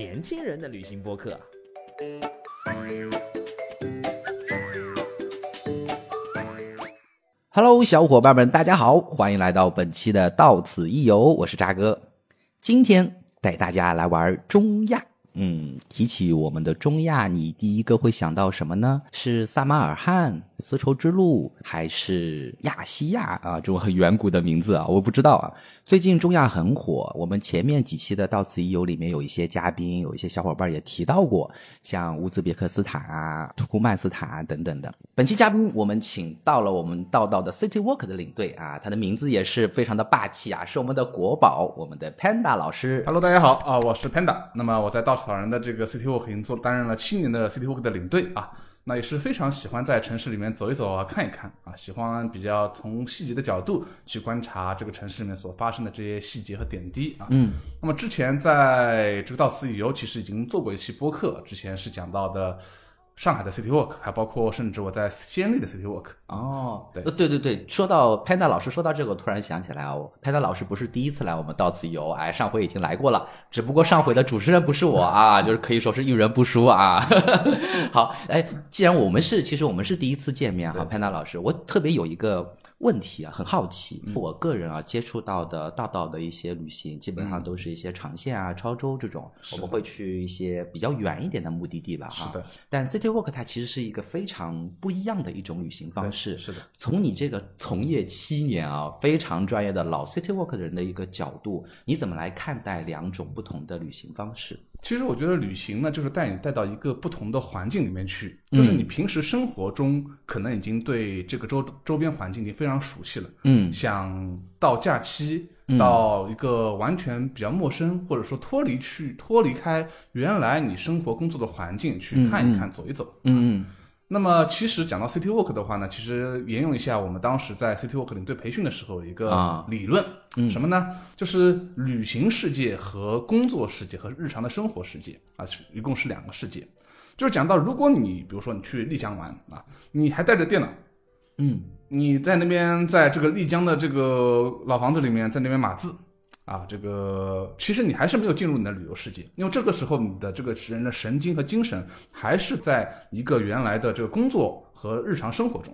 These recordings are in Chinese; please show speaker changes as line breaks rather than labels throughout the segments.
年轻人的旅行播客。Hello，小伙伴们，大家好，欢迎来到本期的到此一游，我是渣哥。今天带大家来玩中亚。嗯，提起我们的中亚，你第一个会想到什么呢？是撒马尔罕、丝绸之路，还是亚细亚啊？这种很远古的名字啊，我不知道啊。最近中亚很火，我们前面几期的到此一游里面有一些嘉宾，有一些小伙伴也提到过，像乌兹别克斯坦啊、土库曼斯坦啊等等的。本期嘉宾我们请到了我们道道的 City Walk 的领队啊，他的名字也是非常的霸气啊，是我们的国宝，我们的 Panda 老师。
Hello，大家好啊，我是 Panda。那么我在稻草人的这个 City Walk 已经做担任了七年的 City Walk 的领队啊。那也是非常喜欢在城市里面走一走啊，看一看啊，喜欢比较从细节的角度去观察这个城市里面所发生的这些细节和点滴啊。
嗯，
那么之前在这个到此一游，其实已经做过一期播客，之前是讲到的。上海的 City Walk，还包括甚至我在西安的 City Walk。
哦，
对，
对对对，说到 Panda 老师，说到这个，我突然想起来啊，Panda 老师不是第一次来我们到此游，哎，上回已经来过了，只不过上回的主持人不是我啊，就是可以说是遇人不淑啊。好，哎，既然我们是，其实我们是第一次见面哈，Panda 老师，我特别有一个。问题啊，很好奇。我个人啊，接触到的道道的一些旅行，基本上都是一些长线啊、超州这种。我们会去一些比较远一点的目的地吧。
是的。
但 City Walk 它其实是一个非常不一样的一种旅行方式。
是的。
从你这个从业七年啊，非常专业的老 City Walk 的人的一个角度，你怎么来看待两种不同的旅行方式？
其实我觉得旅行呢，就是带你带到一个不同的环境里面去，就是你平时生活中可能已经对这个周周边环境已经非常熟悉了，
嗯，
想到假期到一个完全比较陌生，或者说脱离去脱离开原来你生活工作的环境去看一看、走一走，
嗯。
那么，其实讲到 City Walk 的话呢，其实沿用一下我们当时在 City Walk 领队培训的时候一个理论，嗯什么呢？就是旅行世界和工作世界和日常的生活世界啊，是一共是两个世界。就是讲到，如果你比如说你去丽江玩啊，你还带着电脑，
嗯，
你在那边在这个丽江的这个老房子里面，在那边码字。啊，这个其实你还是没有进入你的旅游世界，因为这个时候你的这个人的神经和精神还是在一个原来的这个工作和日常生活中。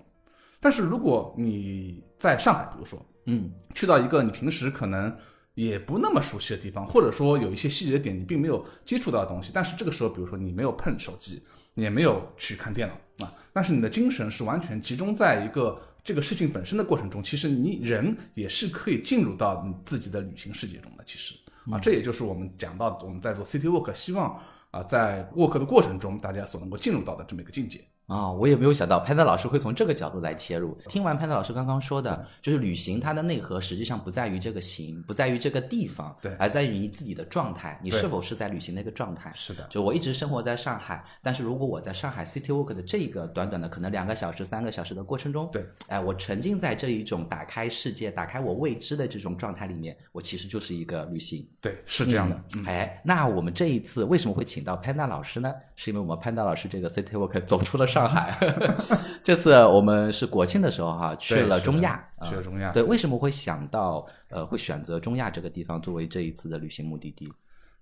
但是如果你在上海，比如说，
嗯，
去到一个你平时可能也不那么熟悉的地方，或者说有一些细节点你并没有接触到的东西，但是这个时候，比如说你没有碰手机，也没有去看电脑啊，但是你的精神是完全集中在一个。这个事情本身的过程中，其实你人也是可以进入到你自己的旅行世界中的。其实啊，这也就是我们讲到我们在做 City Walk，希望啊在 Walk 的过程中，大家所能够进入到的这么一个境界。
啊，我也没有想到潘德老师会从这个角度来切入。听完潘德老师刚刚说的，就是旅行它的内核实际上不在于这个行，不在于这个地方，
对，
而在于你自己的状态，你是否是在旅行的一个状态。
是的，
就我一直生活在上海，但是如果我在上海 City Walk 的这个短短的可能两个小时、三个小时的过程中，
对，
哎，我沉浸在这一种打开世界、打开我未知的这种状态里面，我其实就是一个旅行。
对，是这样的。
哎，那我们这一次为什么会请到潘达老师呢？是因为我们潘达老师这个 City Walk 走出了上海。这次我们是国庆的时候哈，去了中亚，
去了中亚。
对，为什么会想到呃，会选择中亚这个地方作为这一次的旅行目的地？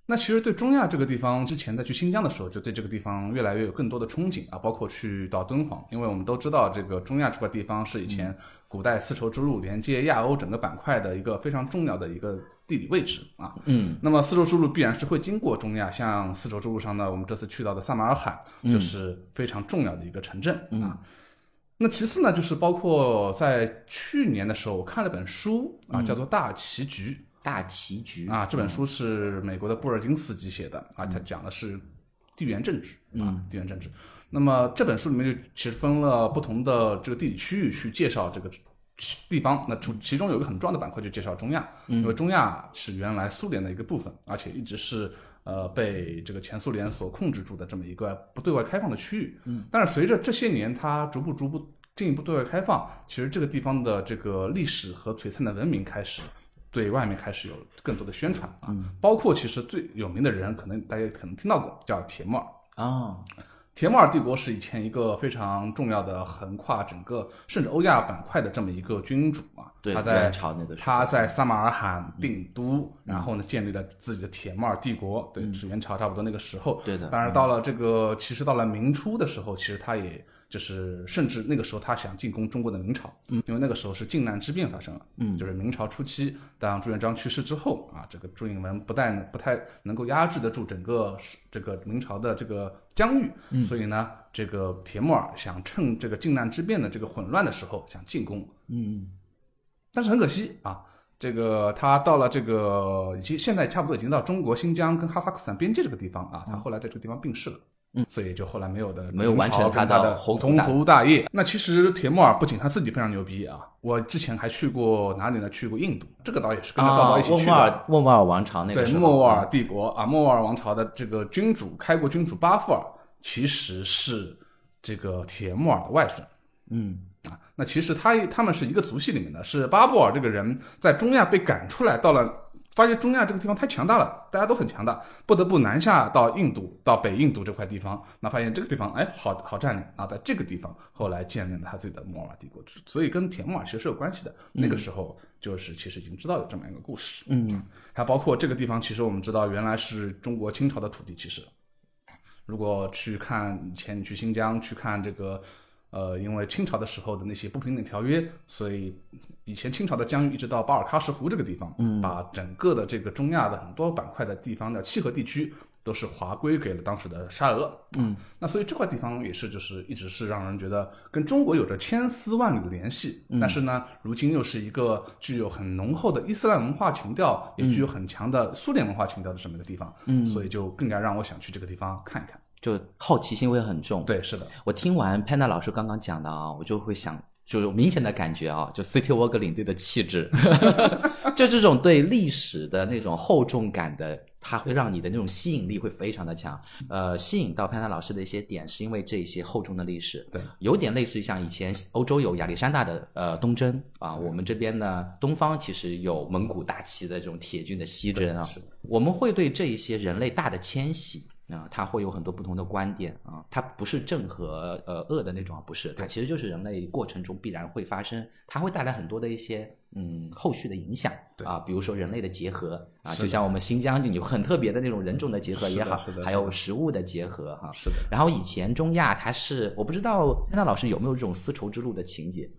那其实对中亚这个地方，之前在去新疆的时候，就对这个地方越来越有更多的憧憬啊，包括去到敦煌，因为我们都知道这个中亚这块地方是以前古代丝绸之路连接亚欧整个板块的一个非常重要的一个地理位置啊。
嗯，
那么丝绸之路必然是会经过中亚，像丝绸之路上呢，我们这次去到的萨马尔罕就是非常重要的一个城镇啊。那其次呢，就是包括在去年的时候，我看了本书啊，叫做《大棋局》。
大棋局
啊，这本书是美国的布尔金斯基写的啊，他讲的是地缘政治啊，地缘政治。那么这本书里面就其实分了不同的这个地理区域去介绍这个地方。那其其中有一个很重要的板块就介绍中亚，因为中亚是原来苏联的一个部分，而且一直是呃被这个前苏联所控制住的这么一个不对外开放的区域。
嗯，
但是随着这些年它逐步逐步进一步对外开放，其实这个地方的这个历史和璀璨的文明开始。对外面开始有更多的宣传啊，包括其实最有名的人，可能大家可能听到过，叫铁木尔
啊。
铁木尔帝国是以前一个非常重要的横跨整个甚至欧亚板块的这么一个君主啊，
对
他在他在撒马尔罕定都，然后呢建立了自己的铁木尔帝国，对，是元朝差不多那个时候。
对的。
当然到了这个，其实到了明初的时候，其实他也就是甚至那个时候他想进攻中国的明朝，嗯，因为那个时候是靖难之变发生了，嗯，就是明朝初期，当朱元璋去世之后啊，这个朱允炆不但不太能够压制得住整个这个明朝的这个疆域，所以呢，这个铁木尔想趁这个靖难之变的这个混乱的时候想进攻，
嗯，
但是很可惜啊，这个他到了这个已经现在差不多已经到中国新疆跟哈萨克斯坦边界这个地方啊，他后来在这个地方病逝了。嗯，所以就后来没有的
没有完成
他
他的
的宏
宏图大
业。那其实铁木尔不仅他自己非常牛逼啊，我之前还去过哪里呢？去过印度，这个倒也是跟着道
啊
道一，起去的。
莫尔莫卧尔王朝那个
对莫卧尔帝国啊，莫卧尔王朝的这个君主开国君主巴富尔其实是这个铁木尔的外孙。
嗯，
啊，那其实他他们是一个族系里面的，是巴布尔这个人在中亚被赶出来，到了发现中亚这个地方太强大了，大家都很强大，不得不南下到印度，到北印度这块地方。那发现这个地方哎好好占领啊，在这个地方后来建立了他自己的摩尔帝国，所以跟铁木尔其实是有关系的。那个时候就是其实已经知道有这么一个故事，
嗯，
还包括这个地方，其实我们知道原来是中国清朝的土地，其实。如果去看以前你去新疆去看这个，呃，因为清朝的时候的那些不平等条约，所以以前清朝的疆域一直到巴尔喀什湖这个地方，嗯，把整个的这个中亚的很多板块的地方的契合地区都是划归给了当时的沙俄，嗯，那所以这块地方也是就是一直是让人觉得跟中国有着千丝万缕的联系，但是呢，如今又是一个具有很浓厚的伊斯兰文化情调，也具有很强的苏联文化情调的这么一个地方，嗯，所以就更加让我想去这个地方看一看。
就好奇心会很重。
对，是的，
我听完 Panda 老师刚刚讲的啊，我就会想，就有明显的感觉啊，就 City Walk 领队的气质，就这种对历史的那种厚重感的，它会让你的那种吸引力会非常的强。呃，吸引到 Panda 老师的一些点，是因为这些厚重的历史，
对，
有点类似于像以前欧洲有亚历山大的呃东征啊，我们这边呢东方其实有蒙古大旗的这种铁军的西征啊，我们会对这一些人类大的迁徙。啊，它会有很多不同的观点啊，它不是正和呃恶的那种，不是，它其实就是人类过程中必然会发生，它会带来很多的一些嗯后续的影响啊，比如说人类的结合啊，就像我们新疆就有很特别的那种人种的结合也好还有食物的结合哈，
是的。
然后以前中亚它是我不知道潘娜老师有没有这种丝绸之路的情节。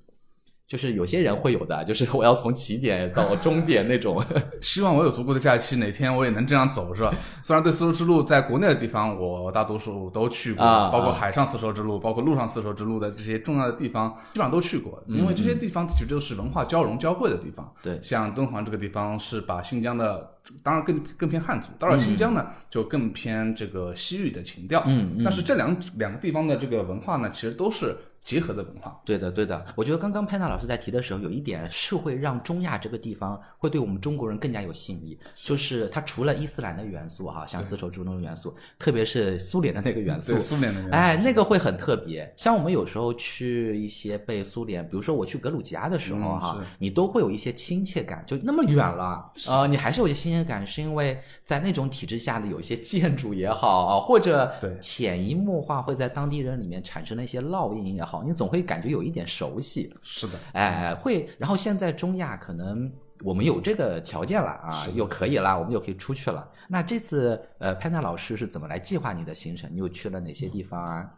就是有些人会有的，就是我要从起点到终点那种。
希望我有足够的假期，哪天我也能这样走，是吧？虽然对丝绸之路在国内的地方，我大多数都去过，
啊
包括海上丝绸之路，包括陆上丝绸之路的这些重要的地方，基本上都去过。因为这些地方其实就是文化交融交汇的地方。
对
像敦煌这个地方是把新疆的，当然更更偏汉族，到了新疆呢、就更偏这个西域的情调。
嗯
但是这两两个地方的这个文化呢，其实都是结合的文化。
对的，对的。我觉得刚刚潘娜老师在提的时候，有一点是会让中亚这个地方会对我们中国人更加有吸引力，就是它除了伊斯兰的元素哈，像丝绸之路的元素，特别是苏联的那个元素
对，苏联的元素。
哎，那个会很特别。像我们有时候去一些被苏联，比如说我去格鲁吉亚的时候
嗯
哈，
是。
你都会有一些亲切感，就那么远了，呃，你还是有一些亲切感，是因为在那种体制下的有一些建筑也好啊，或者
对。
潜移默化会在当地人里面产生了一些烙印也好，你总会感觉有一点熟悉，
是的，
哎，会。然后现在中亚可能我们有这个条件了啊，又可以了，我们又可以出去了。那这次呃，潘娜老师是怎么来计划你的行程？你又去了哪些地方啊？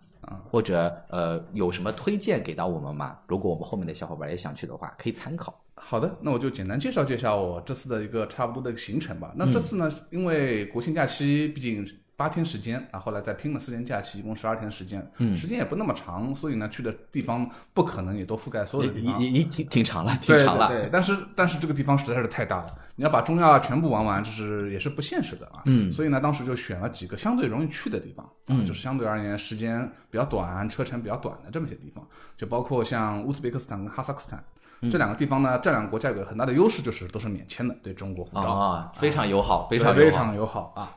或者呃，有什么推荐给到我们吗？如果我们后面的小伙伴也想去的话，可以参考。
好的，那我就简单介绍介绍我这次的一个差不多的一个行程吧。那这次呢，因为国庆假期毕竟八天时间啊，后来再拼了四天假期，一共十二天时间，嗯，时间也不那么长，所以呢，去的地方不可能也都覆盖所有的地方。
你你你挺挺长了，挺长了。
对对，但是但是这个地方实在是太大了，你要把中亚全部玩完，这是也是不现实的啊。嗯，所以呢，当时就选了几个相对容易去的地方，嗯，就是相对而言时间比较短、车程比较短的这么些地方，就包括像乌兹别克斯坦跟哈萨克斯坦。这两个地方呢，这两个国家有个很大的优势，就是都是免签的，对中国护照
啊，非常友好，非常。
非常友好啊。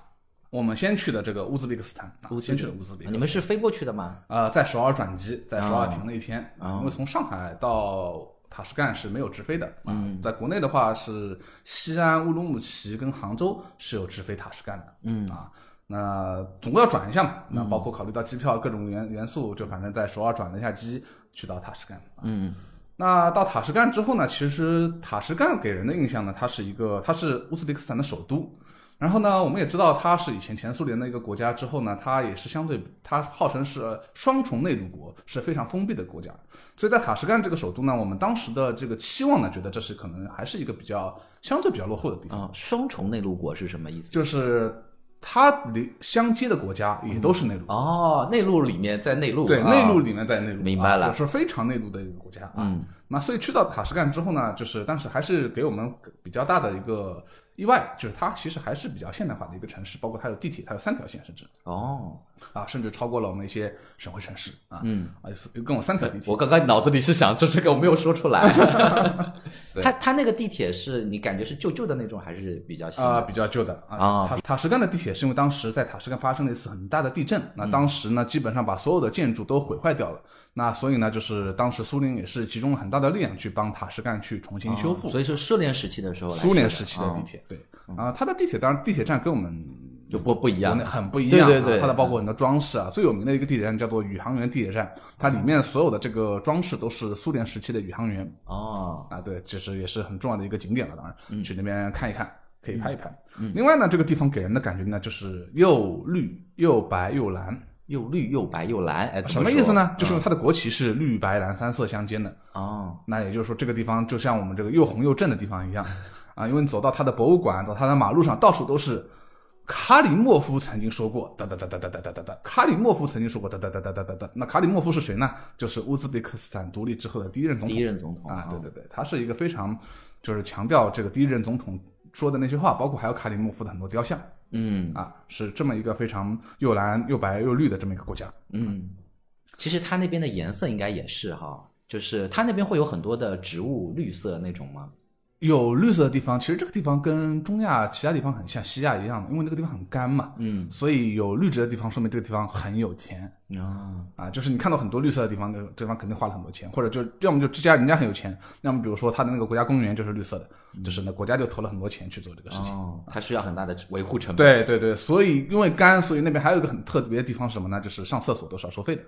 我们先去的这个乌兹别克斯坦，啊、先去的乌兹别克斯坦。
你们是飞过去的吗？
呃，在首尔转机，在首尔停了一天，
啊
因为从上海到塔什干是没有直飞的。嗯，在国内的话是西安、乌鲁木齐跟杭州是有直飞塔什干的。嗯啊，那总归要转一下嘛。那包括考虑到机票各种元元素，就反正在首尔转了一下机，去到塔什干。
嗯，
那到塔什干之后呢，其实塔什干给人的印象呢，它是一个，它是乌兹别克斯坦的首都。然后呢，我们也知道它是以前前苏联的一个国家，之后呢，它也是相对，它号称是双重内陆国，是非常封闭的国家。所以在塔什干这个首都呢，我们当时的这个期望呢，觉得这是可能还是一个比较相对比较落后的地方，
啊，双重内陆国是什么意思？
就是它离相接的国家也都是内陆。
哦，内陆里面在内陆，
对，
啊
内陆里面在内陆，
明白了
啊就是非常内陆的一个国家啊。
嗯，
那所以去到塔什干之后呢，就是但是还是给我们比较大的一个意外，就是它其实还是比较现代化的一个城市，包括它有地铁，它有三条线甚至
哦，
啊，甚至超过了我们一些省会城市啊。
嗯，
啊，有跟我三条地铁
我。刚刚脑子里是想，这这个我没有说出来。它它那个地铁是你感觉是旧旧的那种，还是比较新
啊、
的？
比较旧的
啊
啊。塔塔什干的地铁是因为当时在塔什干发生了一次很大的地震，那当时呢基本上把所有的建筑都毁坏掉了，那所以呢就是当时苏联也是集中了很大的力量去帮塔什干去重新修复。
哦所以是苏联时期的时候来
苏联时期的地
哦
铁，对啊，它的地铁当然地铁站跟我们
就不不一样。
很不一样啊，
对对对
它的包括很多装饰啊，最有名的一个地铁站叫做宇航员地铁站，它里面所有的这个装饰都是苏联时期的宇航员
哦，
啊，对，其实也是很重要的一个景点了，当然、
嗯
去那边看一看。可以拍一拍。另外呢，这个地方给人的感觉呢，就是又绿又白又蓝。
又绿又白又蓝，哎，
什么意思呢？就是它的国旗是绿白蓝三色相间的。
哦，
那也就是说，这个地方就像我们这个又红又正的地方一样啊，因为你走到它的博物馆，走它的马路上，到处都是卡里莫夫曾经说过，哒哒哒哒哒哒哒哒哒。卡里莫夫曾经说过，哒哒哒哒哒哒哒。那卡里莫夫是谁呢？就是乌兹别克斯坦独立之后的第一任总统。
第一任总统
啊，对对对，他是一个非常就是强调这个第一任总统说的那些话，包括还有卡里莫夫的很多雕像
嗯
啊，是这么一个非常又蓝又白又绿的这么一个国家。
嗯，其实它那边的颜色应该也是哈，就是它那边会有很多的植物绿色那种吗？
有绿色的地方，其实这个地方跟中亚其他地方很像，西亚一样的，因为那个地方很干嘛，
嗯，
所以有绿植的地方，说明这个地方很有钱
啊，
啊。就是你看到很多绿色的地方，这这地方肯定花了很多钱，或者就要么就这家人家很有钱，要么比如说他的那个国家公园就是绿色的，就是那国家就投了很多钱去做这个事情。
哦，它需要很大的维护成本。
对对对，所以因为干，所以那边还有一个很特别的地方是什么呢？就是上厕所都是要收费的。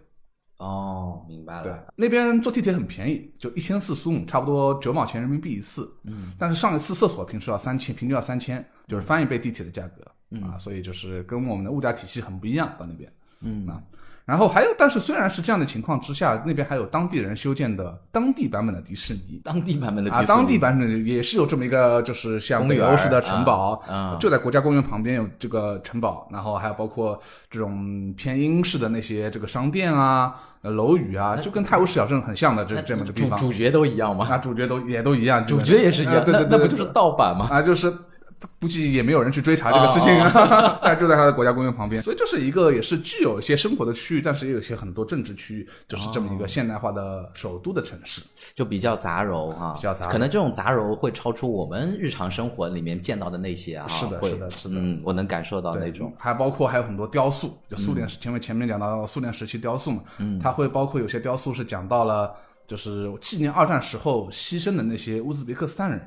哦，明白了
对
了。，
那边坐地铁很便宜，就一千四苏姆，差不多九毛钱人民币一次。嗯，但是上一次厕所平时要三千，平均要三千，就是翻一倍地铁的价格、啊，所以就是跟我们的物价体系很不一样，到那边。
嗯
啊。然后还有，但是虽然是这样的情况之下，那边还有当地人修建的当地版本的迪士尼
当地版本的
啊，
迪士尼
当地版本的也是有这么一个，就是像北欧式的城堡
啊啊
就在国家公园旁边有这个城堡，然后还有包括这种偏英式的那些这个商店啊、呃楼宇啊，就跟泰晤士小镇很像的这这么个地方。
主主角都一样吗？
啊，主角都也都一样，
主角也是一样，
啊对对对，
那不就是盗版吗？
啊，就是估计也没有人去追查这个事情啊，但就在他的国家公园旁边，所以就是一个也是具有一些生活的区域，但是也有一些很多政治区域，就是这么一个现代化的首都的城市。
就比较杂糅哈，
比较杂
可能这种杂糅会超出我们日常生活里面见到的那些啊，
是的是的是的。
嗯，我能感受到那种，
还包括还有很多雕塑，就苏联时，前面前面讲到苏联时期雕塑嘛，嗯，它会包括有些雕塑是讲到了，就是纪念二战时候牺牲的那些乌兹别克斯坦人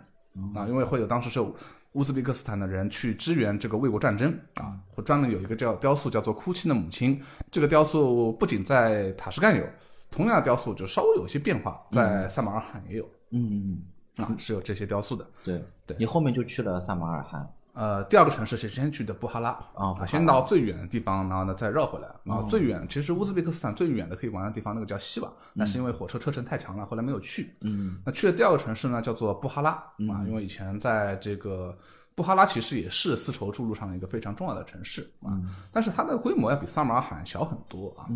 啊，因为会有当时是有乌兹别克斯坦的人去支援这个卫国战争啊，会专门有一个叫雕塑叫做《哭泣的母亲》，这个雕塑不仅在塔什干有，同样的雕塑就稍微有些变化，在萨马尔罕也有
嗯，
啊，是有这些雕塑的。
对
对。
你后面就去了萨马尔罕，
呃，第二个城市是先去的布哈拉
哦布哈拉
先到最远的地方，然后呢再绕回来。然后
哦
最远，其实乌兹别克斯坦最远的可以玩的地方，那个叫西瓦，那是因为火车车程太长了，后来没有去。
嗯，
那去的第二个城市呢，叫做布哈拉啊，因为以前在这个布哈拉其实也是丝绸之路上一个非常重要的城市啊，但是它的规模要比萨马尔罕小很多啊。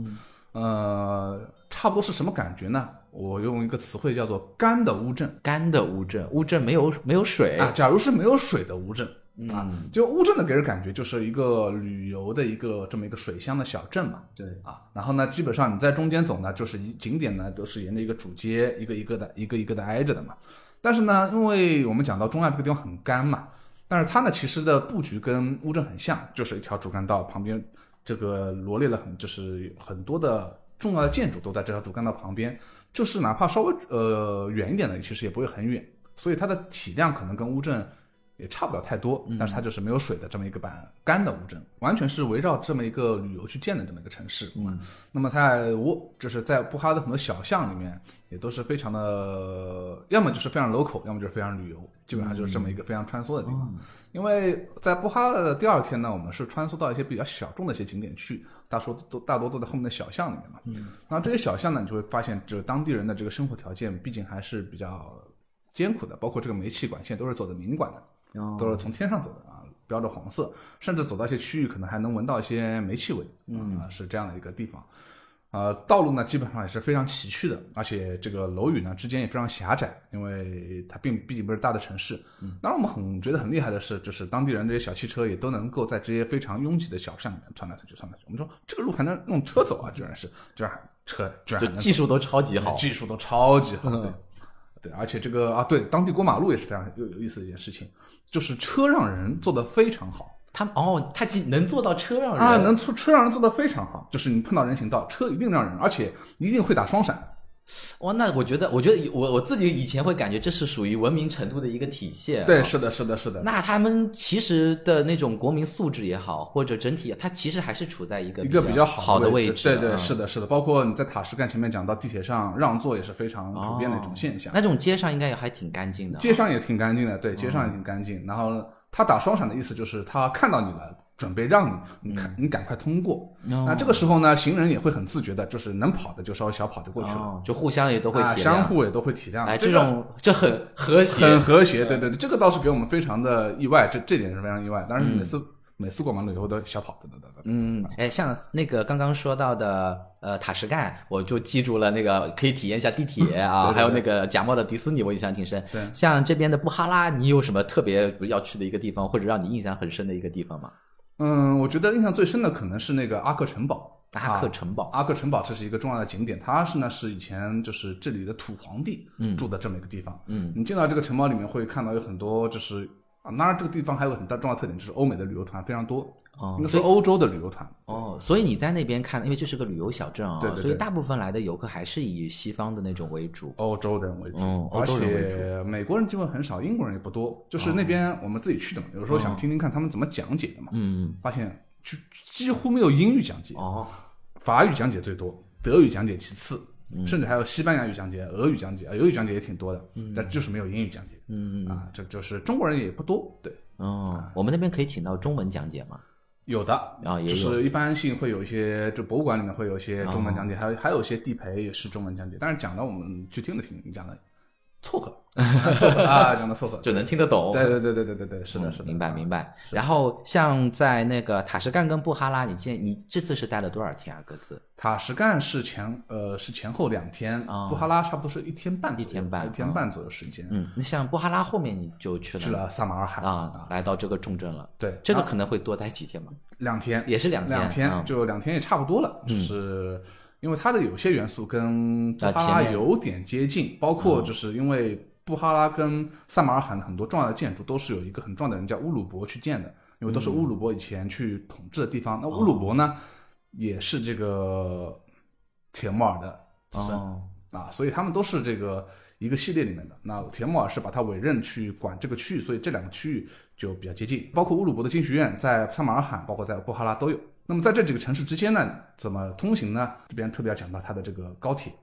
呃，差不多是什么感觉呢？我用一个词汇叫做“干的乌镇”。
干的乌镇，乌镇没有没有水，
啊，假如是没有水的乌镇啊，就乌镇的给人感觉就是一个旅游的一个这么一个水乡的小镇嘛。
对，
啊，然后呢，基本上你在中间走呢，就是一景点呢都是沿着一个主街一个一个的一个一个的挨着的嘛。但是呢，因为我们讲到中亚这个地方很干嘛，但是它呢其实的布局跟乌镇很像，就是一条主干道旁边这个罗列了很就是很多的重要的建筑都在这条主干道旁边，就是哪怕稍微呃远一点的，其实也不会很远，所以它的体量可能跟乌镇也差不了太多，
嗯
但是它就是没有水的这么一个板干的乌镇，完全是围绕这么一个旅游去建的这么一个城市。嗯，那么在乌就是在布哈的很多小巷里面，也都是非常的，要么就是非常 local，要么就是非常旅游，基本上就是这么一个非常穿梭的地方。因为在布哈的第二天呢，我们是穿梭到一些比较小众的一些景点去，大多都大多都在后面的小巷里面嘛。嗯，然后这些小巷呢，你就会发现，就是当地人的这个生活条件，毕竟还是比较艰苦的，包括这个煤气管线都是走的明管的，
哦
都是从天上走的啊，标着黄色，甚至走到一些区域，可能还能闻到一些煤气味，嗯啊，是这样的一个地方。呃，道路呢基本上也是非常崎岖的，而且这个楼宇呢之间也非常狭窄，因为它并毕竟不是大的城市。当然，我们很觉得很厉害的是，就是当地人这些小汽车也都能够在这些非常拥挤的小巷里面窜来窜去，窜来窜去。我们说这个路还能用车走啊，居然是，居然车居然
就技术都超级好。
技术都超级好，对，对，而且这个啊，对，当地过马路也是非常有有意思的一件事情，就是车让人做得非常好。
他哦，他既能做到车让人
啊，能出车让人做得非常好，就是你碰到人行道，车一定让人，而且一定会打双闪，
哇，那我觉得，我觉得我我自己以前会感觉这是属于文明程度的一个体现。
对，
啊
是的，是的，是的，
那他们其实的那种国民素质也好，或者整体，它其实还是处在一个
一个比较
好
的
位置。
对对，
嗯
是的，是的，包括你在塔什干前面讲到地铁上让座也是非常普遍的一种现象，
那种街上应该也还挺干净的啊。
街上也挺干净的，对，街上也挺干净。然后他打双闪的意思就是他看到你了，准备让你，你看你赶快通过。
哦
那这个时候呢，行人也会很自觉的，就是能跑的就稍微小跑就过去了，
哦，就互相也都会
啊，
体谅。
相互也都会体谅。
哎，
这
种这很和谐。
很和谐，对对对，这个倒是给我们非常的意外，这这点是非常意外。当然每次、每次过马路以后都小跑，等等等等。
嗯，哎，像那个刚刚说到的，呃，塔什干，我就记住了那个可以体验一下地铁啊，
对对
还有那个假冒的迪斯尼，我印象挺深。
对
像这边的布哈拉，你有什么特别要去的一个地方，或者让你印象很深的一个地方吗？
嗯，我觉得印象最深的可能是那个阿克城堡。
阿克城堡，
阿克城堡这是一个重要的景点，它是呢是以前就是这里的土皇帝住的这么一个地方。
嗯，
你进到这个城堡里面会看到有很多就是啊，当然这个地方还有很大重要特点就是欧美的旅游团非常多，
哦
应该说欧洲的旅游团。
哦，所以你在那边看，因为这是个旅游小镇啊，
对对对
所以大部分来的游客还是以西方的那种为主。
欧洲人为主，
嗯欧
而
洲人为主
且美国人基本很少，英国人也不多。就是那边我们自己去的嘛，有时候想听听看他们怎么讲解的嘛，
嗯，
发现就几乎没有英语讲解，
哦，
法语讲解最多，德语讲解其次，
嗯
甚至还有西班牙语讲解、俄语讲解、啊，俄语讲解也挺多的，但就是没有英语讲解。
嗯
啊，这就是中国人也不多，对，
哦，我们那边可以请到中文讲解吗？
有的
啊
就是一般性会有一些，就博物馆里面会有一些中文讲解，
哦
还有还有一些地陪也是中文讲解，但是讲的我们去听了听，你讲的凑合 啊，讲的凑合，
就能听得懂。
对对对对对对对，是的，是的，
明白明
白。
然后像在那个塔什干跟布哈拉，你见你这次是待了多少天啊？各自？
塔什干是前呃是前后两天，
啊
布哈拉差不多是一天半，
一天半
一天半左右时间，
嗯，那像布哈拉后面你就去了。
去了萨马尔罕。
啊，来到这个重镇了。
对，
这个
啊
可能会多待几天嘛？
两天，
也是两天
两天
嗯。
就两天也差不多了，就是因为它的有些元素跟布哈拉有点接近，包括就是因为布哈拉跟萨马尔罕很多重要的建筑都是有一个很重要的人叫乌鲁伯去建的，因为都是乌鲁伯以前去统治的地方。那乌鲁伯呢，也是这个铁木尔的子孙。
哦，
啊，所以他们都是这个一个系列里面的。那铁木尔是把他委任去管这个区域，所以这两个区域就比较接近。包括乌鲁伯的经学院在萨马尔罕，包括在布哈拉都有。那么在这几个城市之间呢，怎么通行呢？这边特别要讲到它的这个高铁，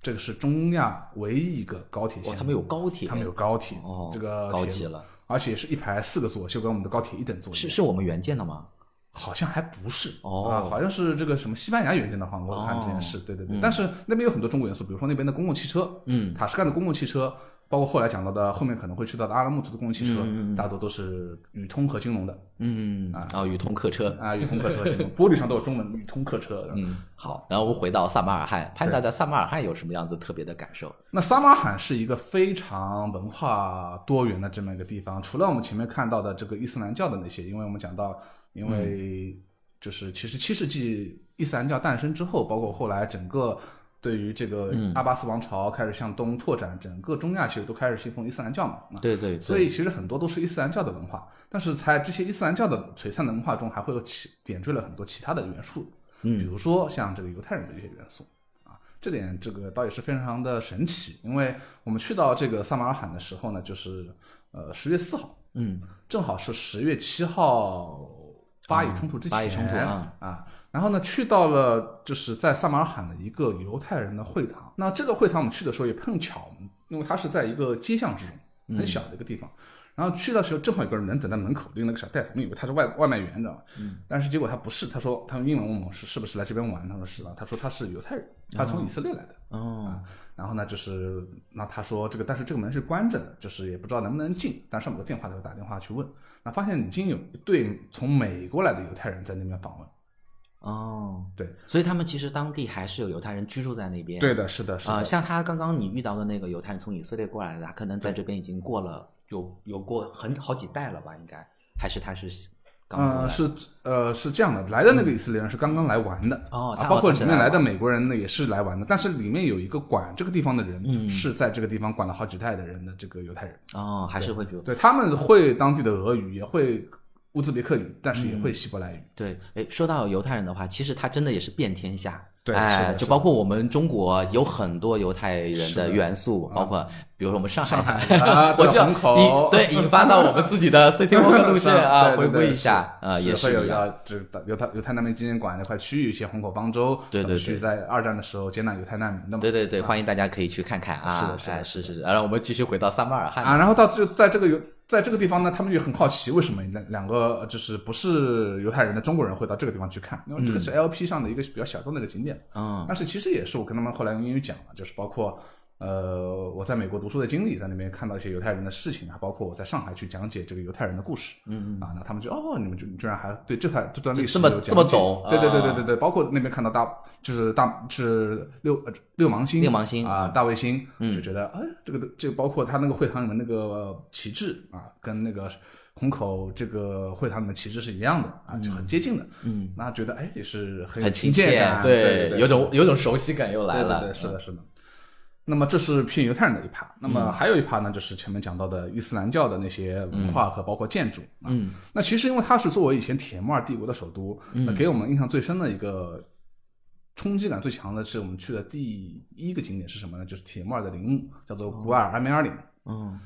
这个是中亚唯一一个高铁线。
他们有高铁，
他们有高铁，
哦，
这个，
高级了，
而且是一排四个座，就跟我们的高铁一等座一样。
是是我们原建的吗？
好像还不是
哦
啊，好像是这个什么西班牙原件的话，我看这件事，对对对。但是那边有很多中国元素，比如说那边的公共汽车，
嗯，
塔什干的公共汽车，包括后来讲到的后面可能会去到的阿拉木图的公共汽车，大多都是宇通和金龙的
嗯，啊，宇通客车。
啊，宇通客车玻璃上都有中文宇通客车。
嗯，好，然后我们回到萨马尔罕，潘达在萨马尔罕有什么样子特别的感受？
那萨马尔罕是一个非常文化多元的这么一个地方，除了我们前面看到的这个伊斯兰教的那些，因为我们讲到，因为就是其实七世纪伊斯兰教诞生之后，包括后来整个对于这个阿巴斯王朝开始向东拓展，整个中亚其实都开始信奉伊斯兰教嘛。啊。
对对，
所以其实很多都是伊斯兰教的文化，但是在这些伊斯兰教的璀璨的文化中，还会有其点缀了很多其他的元素，嗯，比如说像这个犹太人的一些元素啊，这点这个倒也是非常的神奇，因为我们去到这个萨马尔罕的时候呢，就是呃十月四号
嗯。
正好是十月七号巴以冲突之前，
巴以冲突啊。
啊，然后呢，去到了就是在萨马尔罕的一个犹太人的会堂。那这个会堂我们去的时候也碰巧，因为它是在一个街巷之中，很小的一个地方。然后去的时候，正好有个人等在门口拎了个小袋子，我们以为他是外外卖员，你知道吗？嗯。但是结果他不是，他说他用英文问我是是不是来这边玩，他说是啊，他说他是犹太人，他从以色列来的。
哦
啊，然后呢，就是那他说这个，但是这个门是关着的，就是也不知道能不能进。但上面有个电话，就打电话去问，那发现已经有一对从美国来的犹太人在那边访问。
哦，
对，
所以他们其实当地还是有犹太人居住在那边。
对的，是的，是的。
啊、像他刚刚你遇到的那个犹太人从以色列过来的，他可能在这边已经过了有有过很好几代了吧？应该还是他是刚
呃，是呃是这样的，来的那个以色列人是刚刚来玩的，
哦他
啊，包括里面来的美国人呢也是来玩的，但是里面有一个管这个地方的人，
嗯。
是在这个地方管了好几代的人的这个犹太人，
哦，还是会觉得
对他们会当地的俄语，也会乌兹别克语，但是也会希伯来语。
对，哎，说到犹太人的话，其实他真的也是遍天下。
对是
哎，就包括我们中国有很多犹太人的元素，包括比如说我们上海，我就引对引发到我们自己的 City Walk 路线啊，回归一下，呃，也是
有要这个犹太犹太难民纪念馆那块区域，一些虹口方舟，
对对对
去在二战的时候接纳犹太难民的嘛。
对对对，欢迎大家可以去看看啊！
是的是的
哎是是。然后我们继续回到萨马尔汗
啊，然后到就在这个犹在这个地方呢，他们就很好奇，为什么两两个呃就是不是犹太人的中国人会到这个地方去看？因为这个是 LP 上的一个比较小众的一个景点。
嗯
但是其实也是我跟他们后来用英语讲了，就是包括呃我在美国读书的经历，在那边看到一些犹太人的事情啊，包括我在上海去讲解这个犹太人的故事。嗯啊，那他们就哦，你们就你居然还对这块这段历史
这么这么懂
对对对
啊
对对对，包括那边看到大就是大是六呃六芒星
六芒星
啊大卫星，就觉得哎这个这个包括他那个会堂里面那个旗帜啊，跟那个。虹口这个会堂里面旗帜是一样的啊，就很接近的。嗯，那觉得哎也是很
很亲
切对
有种有种熟悉感又来了。
对对对，是的，是的。那么这是偏犹太人的一趴，那
嗯
么还有一趴呢，就是前面讲到的伊斯兰教的那些文化和包括建筑啊。
嗯，
那其实因为它是作为以前铁木尔帝国的首都，那给我们印象最深的一个冲击感最强的是我们去的第一个景点是什么呢？就是铁木尔的陵墓，叫做古尔埃梅尔陵。
嗯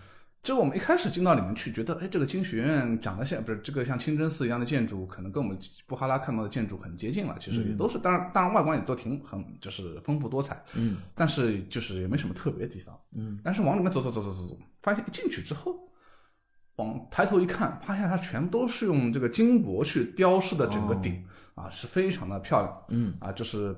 这个我们一开始进到里面去，觉得哎，这个经学院长得像不是这个像清真寺一样的建筑，可能跟我们布哈拉看到的建筑很接近了。其实也都是，当然当然外观也都挺很就是丰富多彩，
嗯，
但是就是也没什么特别的地方，嗯。但是往里面走走走走走走，发现一进去之后，往抬头一看，发现它全都是用这个金箔去雕饰的整个顶、啊，是非常的漂亮，
嗯
啊，就是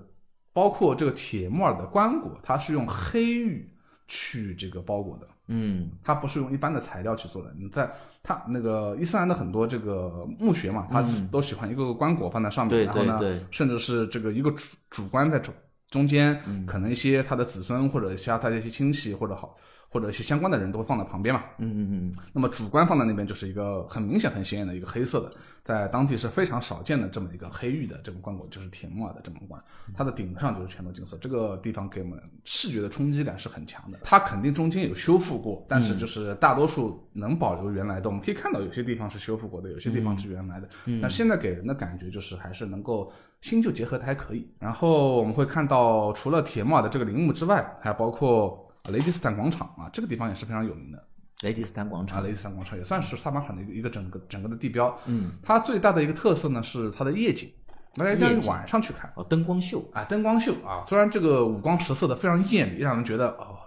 包括这个铁木尔的棺椁，它是用黑玉去这个包裹的。
嗯
它不是用一般的材料去做的。你在它那个伊斯兰的很多这个墓穴嘛，它都喜欢一个个棺椁放在上面，
对
然后呢
对对，
甚至是这个一个主主棺在中中间，
嗯
可能一些他的子孙或者其他他的一些亲戚或者好或者一些相关的人都会放在旁边嘛。
嗯嗯嗯
那么主观放在那边就是一个很明显、很显眼的一个黑色的，在当地是非常少见的这么一个黑玉的这种棺椁，就是铁木尔的这种棺，它的顶上就是全都金色。这个地方给我们视觉的冲击感是很强的。它肯定中间有修复过，但是就是大多数能保留原来的。我们可以看到有些地方是修复过的，有些地方是原来的。但现在给人的感觉就是还是能够新旧结合的还可以。然后我们会看到，除了铁木尔的这个陵墓之外，还包括雷迪斯坦广场啊，这个地方也是非常有名的。
雷迪斯坦广场
啊，
场，
雷迪斯坦广场也算是萨马尔罕的一个一个整个整个的地标。嗯，它最大的一个特色呢是它的夜景，大家应该
夜景
晚上去看
哦，灯光秀，
啊，灯光秀啊，虽然这个五光十色的非常艳丽，让人觉得哦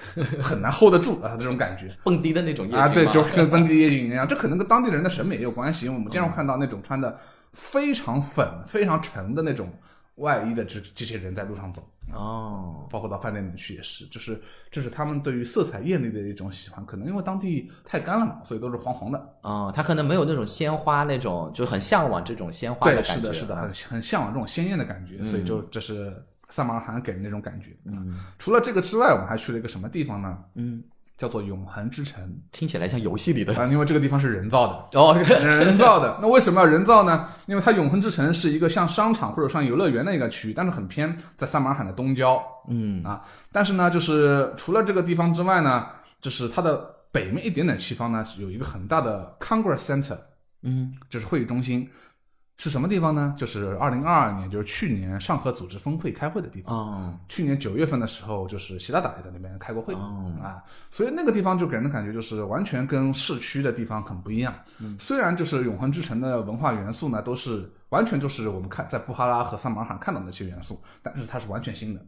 很难 hold 得住啊这种感觉。
蹦迪的那种夜景
啊，对，
吗
就跟 蹦迪夜景一样，这可能跟当地人的审美也有关系，因为我们经常看到那种穿的非常粉、非常沉的那种外衣的这这些人在路上走。
哦，
包括到饭店里面去也是，就是这是他们对于色彩艳丽的一种喜欢，可能因为当地太干了嘛，所以都是黄黄的。
哦，他可能没有那种鲜花那种，就很向往这种鲜花
的，
感觉。
是的，是的，
啊
很很向往这种鲜艳的感觉，所以就这是萨马尔罕给人那种感觉。嗯，除了这个之外，我们还去了一个什么地方呢？
嗯，
叫做永恒之城
听起来像游戏里的
啊，因为这个地方是人造的。
哦，
人造的，那为什么要人造呢？因为它永恒之城是一个像商场或者像游乐园的一个区域，但是很偏，在萨马尔罕的东郊。
嗯
啊，但是呢，就是除了这个地方之外呢，就是它的北面一点点西方呢，有一个很大的 Congress Center，
嗯
就是会议中心。是什么地方呢？就是二零二二年，就是去年上合组织峰会开会的地方。
哦，
去年九月份的时候，就是习大大也在那边开过会、
哦
啊，所以那个地方就给人的感觉就是完全跟市区的地方很不一样。虽然就是永恒之城的文化元素呢，都是完全就是我们看在布哈拉和萨马尔罕看到的那些元素，但是它是完全新的。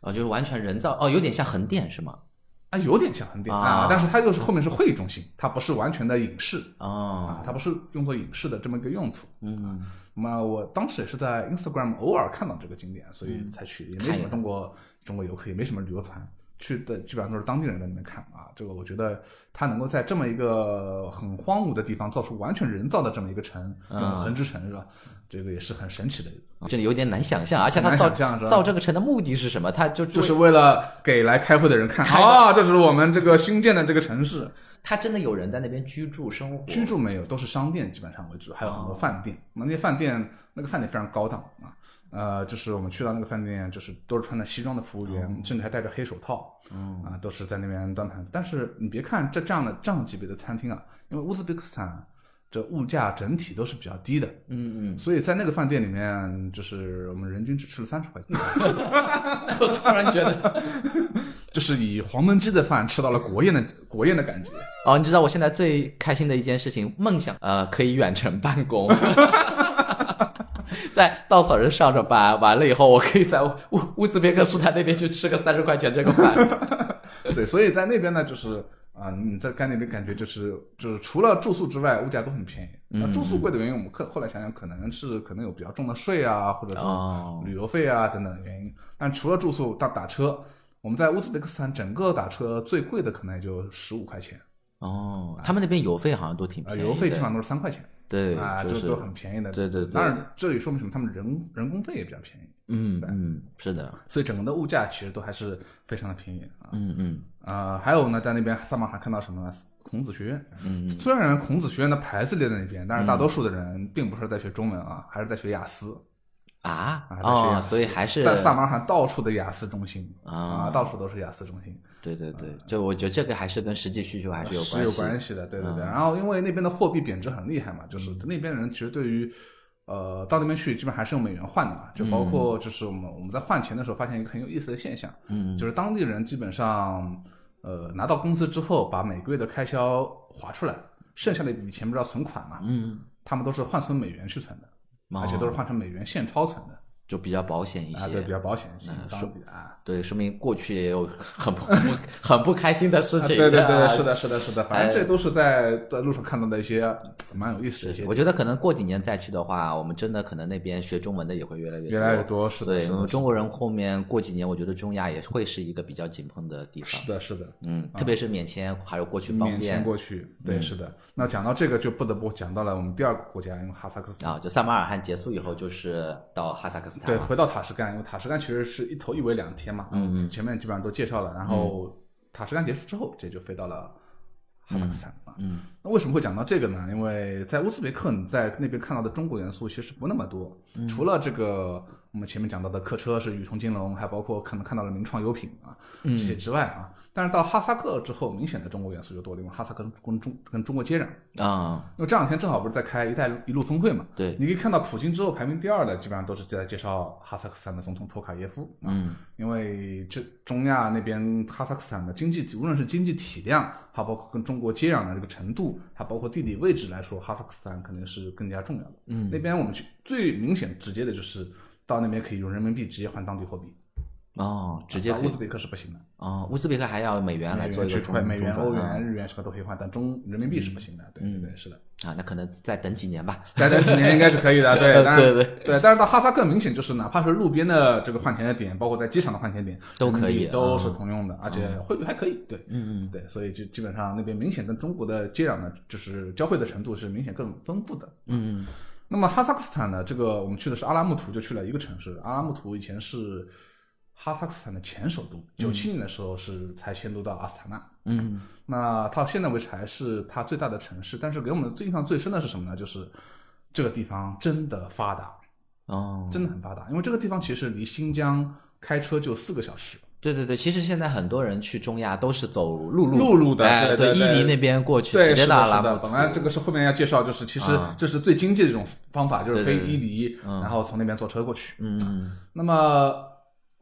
哦，就是完全人造，哦，有点像横店是吗？
啊，有点像横店
啊
啊，但是它又是后面是会议中心，它不是完全的影视
哦
啊，，它不是用作影视的这么一个用途。
嗯，
那么我当时也是在 Instagram 偶尔看到这个景点，所
嗯
以才去，也没什么中国中国游客，也没什么旅游团。去的基本上都是当地人在那边看啊，这个我觉得它能够在这么一个很荒芜的地方造出完全人造的这么一个城，
嗯
永恒之城是吧？这个也是很神奇的，
这里有点难想象，而且他造
想象是吧
造这个城的目的是什么？他就
就是为了给来开会的人看啊，这是我们这个新建的这个城市。
他真的有人在那边居住生活，
居住没有，都是商店基本上为主，还有很多饭店。那那些饭店，那个饭店非常高档啊。呃，就是我们去到那个饭店，就是都是穿着西装的服务员，甚至还戴着黑手套，啊，都是在那边端盘子。但是你别看这这样的这样级别的餐厅啊，因为乌兹别克斯坦这物价整体都是比较低的，
嗯嗯，
所以在那个饭店里面，就是我们人均只吃了三十块钱，
我突然觉得，
就是以黄焖鸡的饭吃到了国宴的国宴的感觉。
哦，你知道我现在最开心的一件事情，梦想呃可以远程办公。在稻草人上着班，完了以后，我可以在乌乌兹别克斯坦那边去吃个三十块钱这个饭。
对，所以在那边呢，就是啊、你在干那边感觉就是就是除了住宿之外，物价都很便宜。那、住宿贵的原因，我们客后来想想，可能是可能有比较重的税啊，或者
哦
是旅游费啊等等的原因。但除了住宿，打打车，我们在乌兹别克斯坦整个打车最贵的可能也就十五块钱，
哦，他们那边邮费好像都挺
啊、
便宜的，
邮费基本上都是三块钱。
对，
啊，
就是
都很便宜的。
对对对
当然，这也说明什么？他们人人工费也比较便宜，
嗯嗯是的，
所以整个的物价其实都还是非常的便宜啊。
嗯嗯
呃，还有呢，在那边萨马尔罕看到什么呢？孔子学院。嗯，虽然孔子学院的牌子列在那边，但是大多数的人并不是在学中文啊，还是在学雅思
啊
啊，在学雅
哦，
思。
所以还是
在萨马尔罕到处的雅思中心
啊
到处都是雅思中心，
对对对，就我觉得这个还是跟实际需求还是有
是有
关系。
关系的，对对对。然后因为那边的货币贬值很厉害嘛，就是那边人其实对于。呃，到那边去基本还是用美元换的嘛，就包括就是我们我们在换钱的时候发现一个很有意思的现象，嗯，就是当地人基本上呃拿到工资之后，把每个月的开销划出来，剩下的一笔钱不是要存款嘛，
嗯，
他们都是换成美元去存的，
哦
而且都是换成美元现钞存的，
就比较保险一些。
啊，对，比较保险一些
嗯，
当地啊。
对，说明过去也有很不 很不开心的事情。
啊对对对，
啊
是的，是的，是的，反正这都是在在路上看到的一些蛮有意思的一些，
我觉得可能过几年再去的话，我们真的可能那边学中文的也会越来越
越来越多，是的，
对，我们中国人后面过几年，我觉得中亚也会是一个比较紧绷的地方。
是的，是的，
嗯，特别是免签还有过去方
免签过去，对，是的。那讲到这个，就不得不讲到了我们第二个国家，因为哈萨克斯坦。
啊，就萨马尔罕结束以后就是到哈萨克斯坦
对，回到塔什干，因为塔什干其实是一头一尾两天嘛，嗯，前面基本上都介绍了，然后塔什干结束之后，直接就飞到了哈萨克斯坦啊。嗯，那为什么会讲到这个呢？因为在乌兹别克，你在那边看到的中国元素其实不那么多，除了这个我们前面讲到的客车是宇通金龙，还包括可能看到了名创优品啊这些之外啊，但是到哈萨克之后，明显的中国元素就多了，因为哈萨克跟中跟中国接壤。
啊，
因为这两天正好不是在开“一带一路”峰会嘛，
对
你可以看到普京之后排名第二的，基本上都是在介绍哈萨克斯坦的总统托卡耶夫。嗯，因为这中亚那边哈萨克斯坦的经济，无论是经济体量，还包括跟中国接壤的这个程度，还包括地理位置来说，哈萨克斯坦肯定是更加重要的。嗯，那边我们去最明显直接的就是到那边可以用人民币直接换当地货币，
哦，直接
乌兹别克是不行的。
哦，乌兹别克还要美元来做一个中
美元、欧元、日元什么都可以换，但中人民币是不行的。对对对，是的。
啊，那可能再等几年吧。
再等几年应该是可以的，对，
对对
对，但是到哈萨克明显就是哪怕是路边的这个换钱的点，包括在机场的换钱点
都可以
都是通用的，而且汇率还可以，对，
嗯嗯，
对，所以就基本上那边明显跟中国的接壤呢，就是交汇的程度是明显更丰富的。
嗯嗯
那么哈萨克斯坦呢，这个我们去的是阿拉木图，就去了一个城市。阿拉木图以前是哈萨克斯坦的前首都，九七年的时候是才迁都到阿斯塔纳。
嗯
那到现在为止还是它最大的城市，但是给我们最印象最深的是什么呢？就是这个地方真的发达，
哦，
真的很发达。因为这个地方其实离新疆开车就四个小时，
对对对，其实现在很多人去中亚都是走陆路
陆路的
哎
对对对
伊犁那边过去，
对，
直接
是的，是的。
到阿拉木图
本来这个是后面要介绍，就是其实
啊
这是最经济的一种方法，就是飞
对对对
伊犁，然后从那边坐车过去。
嗯
那么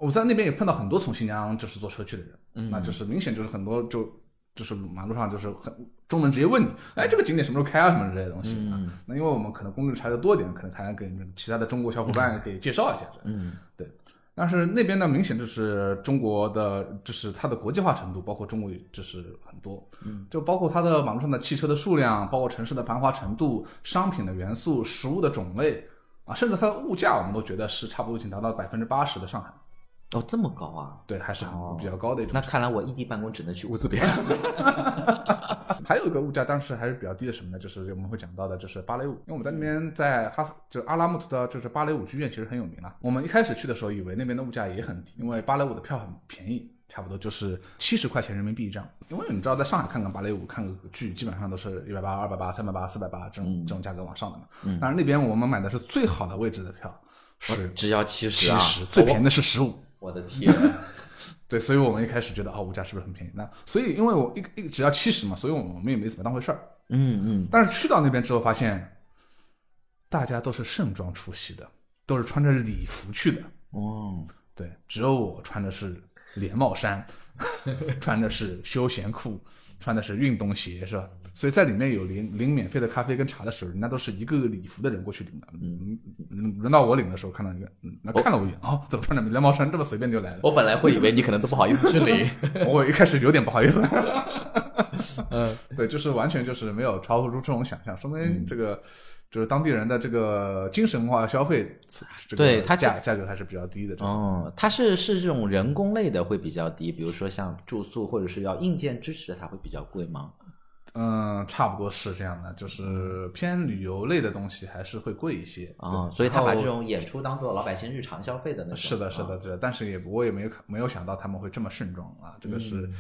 我在那边也碰到很多从新疆就是坐车去的人，
嗯
那就是明显就是很多就就是马路上就是很中文直接问你，哎，这个景点什么时候开啊，什么之类的东西。
嗯
啊那因为我们可能攻略查的多一点，可能还能给其他的中国小伙伴给介绍一下。
嗯
对。但是那边呢，明显就是中国的，就是它的国际化程度，包括中国就是很多，嗯，就包括它的马路上的汽车的数量，包括城市的繁华程度、商品的元素、食物的种类啊，甚至它的物价，我们都觉得是差不多已经达到百分之八十的上海，
哦这么高啊？
对，还是比较高的一种。
那看来我异地办公只能去乌兹别克斯。
还有一个物价当时还是比较低的什么呢？就是我们会讲到的，就是芭蕾舞。因为我们在那边在哈斯，就阿拉木图的，就是芭蕾舞剧院，其实很有名了。我们一开始去的时候，以为那边的物价也很低，因为芭蕾舞的票很便宜，差不多就是七十块钱人民币一张。因为你知道，在上海看看芭蕾舞、看个剧，基本上都是一百八、二百八、三百八、四百八这种、这种价格往上的嘛。当然那边我们买的是最好的位置的票，是
只要七十啊，
七十，最便宜的是十五。
我的天！
对，所以我们一开始觉得哦，物价是不是很便宜？那所以因为我一一只要七十嘛，所以我们也没怎么当回事儿。
嗯嗯，
但是去到那边之后，发现大家都是盛装出席的，都是穿着礼服去的。
哦，
对，只有我穿的是连帽衫，穿的是休闲裤，穿的是运动鞋，是吧？所以在里面有领领免费的咖啡跟茶的时候，人家都是一个个礼服的人过去领的。嗯，嗯轮到我领的时候，看到一个，嗯，那看了我一眼，哦，怎么穿着连毛衫这么随便就来了？
我本来会以为你可能都不好意思去领。
我一开始有点不好意思。嗯，对，就是完全就是没有超出这种想象，说明这个。就是当地人的这个精神化消费，这个
对它
价价格还是比较低的。
哦，它是是这种人工类的会比较低，比如说像住宿或者是要硬件支持的，它会比较贵吗？
嗯，差不多是这样的，就是偏旅游类的东西还是会贵一些
啊、
对
所以他把这种演出当做老百姓日常消费的那种。
是的，是的，
啊，
是的，但是也我也没有没有想到他们会这么盛装啊，这个是，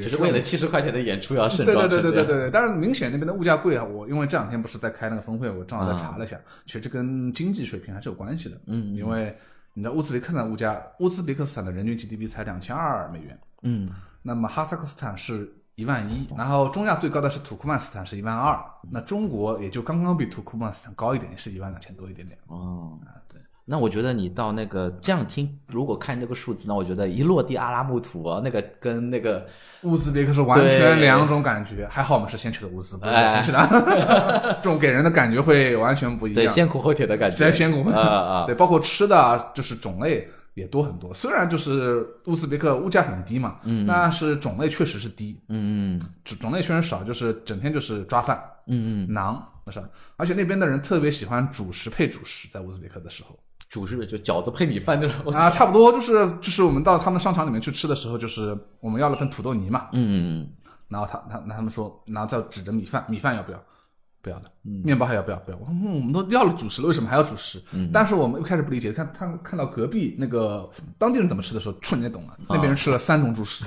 只是为了七十块钱的演出要盛
对
装成这样。
对对对对对对，但是明显那边的物价贵啊！我因为这两天不是在开那个峰会，我正好在查了一下，其实这跟经济水平还是有关系的。嗯，因为你知道乌兹别克斯坦物价，乌兹别克斯坦的人均 GDP 才两千二美元，
嗯，
那么哈萨克斯坦是一万一，然后中亚最高的是土库曼斯坦是一万二，那中国也就刚刚比土库曼斯坦高一点，是一万两千多一点点。
哦，对。那我觉得你到那个这样听，如果看这个数字，那我觉得一落地阿拉木图啊，那个跟那个
乌兹别克是完全两种感觉，还好我们是先去的乌兹，不是先去的，这种给人的感觉会完全不一样。
对先苦后甜的感觉。
先先苦
啊啊，
对，包括吃的啊，就是种类也多很多。虽然就是乌兹别克物价很低嘛，嗯，但是种类确实是低，
嗯嗯
种种类确实少，就是整天就是抓饭、
嗯嗯，
馕，那是吧。而且那边的人特别喜欢主食配主食，在乌兹别克的时候
主食就饺子配米饭那种。
啊，差不多就是就是我们到他们商场里面去吃的时候，就是我们要了份土豆泥嘛，
嗯嗯
然后他他那他们说，然后再指着米饭，米饭要不要？不要的，面包还要不要？不要。我说嗯我们都要了主食了，为什么还要主食？但是我们一开始不理解，看看看到隔壁那个当地人怎么吃的时候，瞬间懂了，那边人吃了三种主食，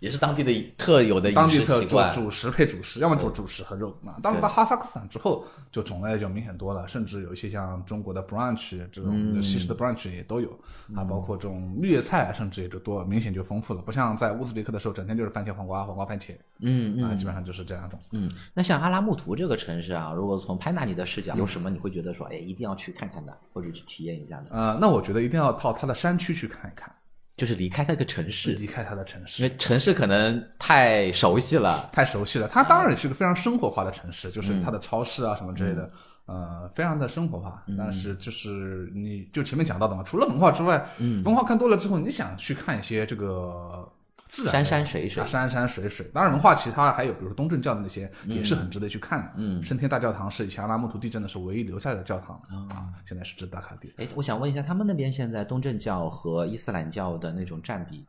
也是当地的特有的饮
当地特
食习惯。
主主食配主食，要么主主食和肉啊。当然到哈萨克斯坦之后，就种类就明显多了，甚至有一些像中国的 brunch 这种西式的 brunch 也都有啊，包括这种绿叶菜，甚至也就多，明显就丰富了。不像在乌兹别克的时候，整天就是番茄黄瓜，黄瓜番茄，
嗯嗯
啊，基本上就是这两种。
嗯，那像阿拉木图这个城市啊，如果从潘达尼的视角，有什么你会觉得说，哎，一定要去看看的，或者去体验一下的？
呃，那我觉得一定要到它的山区去看一看，
就是离开它这个城市，
离开他的城市
因。为城市可能太熟悉了。
太熟悉了，它当然也是个非常生活化的城市，就是它的超市啊什么之类的，呃，非常的生活化。但是就是你就前面讲到的嘛，除了文化之外，文化看多了之后，你想去看一些这个自然
山山水水
啊山山水水。当然，文化其他还有，比如说东正教的那些，也是很值得去看的。嗯，升天大教堂是以前阿拉木图地震的时候唯一留下来的教堂啊，现在是值得打卡地。
哎，我想问一下，他们那边现在东正教和伊斯兰教的那种占比，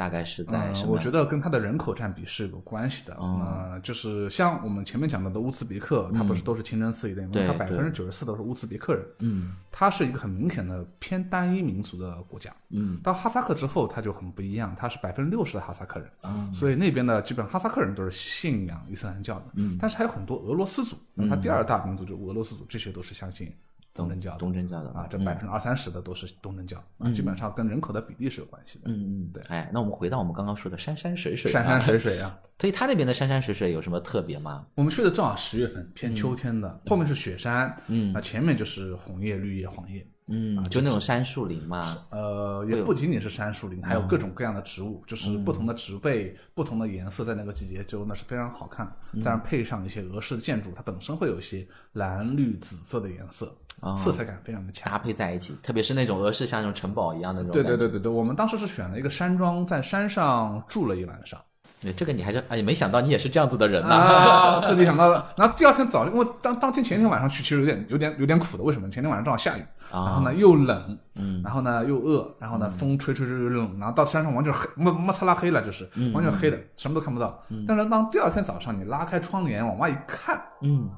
大概是在什
嗯，我觉得跟它的人口占比是有关系的。
嗯
呃，就是像我们前面讲到的乌兹别克，它不是都是清真寺一类吗？
嗯对
它百分之九十四都是乌兹别克人。
嗯
它是一个很明显的偏单一民族的国家。
嗯，
到哈萨克之后，它就很不一样，它是百分之六十的哈萨克人。
啊
所以那边的基本上哈萨克人都是信仰伊斯兰教的。嗯，但是还有很多俄罗斯族，那么它第二大民族就是俄罗斯族，这些都是相信东正教的
东正教的
啊，这百分之二三十的都是东正教啊，基本上跟人口的比例是有关系的。
嗯嗯，对。哎，那我们回到我们刚刚说的山山水水，
山山水水啊，
所以它那边的山山水水有什么特别吗？
我们去的正好十月份，偏秋天的，后面是雪山，
嗯，
那前面就是红叶、绿叶、黄叶。
嗯，就那种杉树林嘛。
呃，也不仅仅是杉树林，还有各种各样的植物，就是不同的植被、不同的颜色，在那个季节就那是非常好看。再配上一些俄式的建筑，它本身会有一些蓝绿紫色的颜色，色彩感非常的强，
搭配在一起。特别是那种俄式像那种城堡一样的那种。
对对对对对，我们当时是选了一个山庄，在山上住了一晚上。
对，这个你还是哎，没想到你也是这样子的人
呐，特地想到了。然后第二天早，因为当当天前一天晚上去，其实有点有点有点苦的。为什么？前天晚上正好下雨，然后呢又冷，
嗯，
然后呢又饿，然后呢风吹吹吹又冷，然后到山上完全黑，摸摸擦拉黑了，就是完全黑的，什么都看不到。但是当第二天早上你拉开窗帘往外一看，
嗯，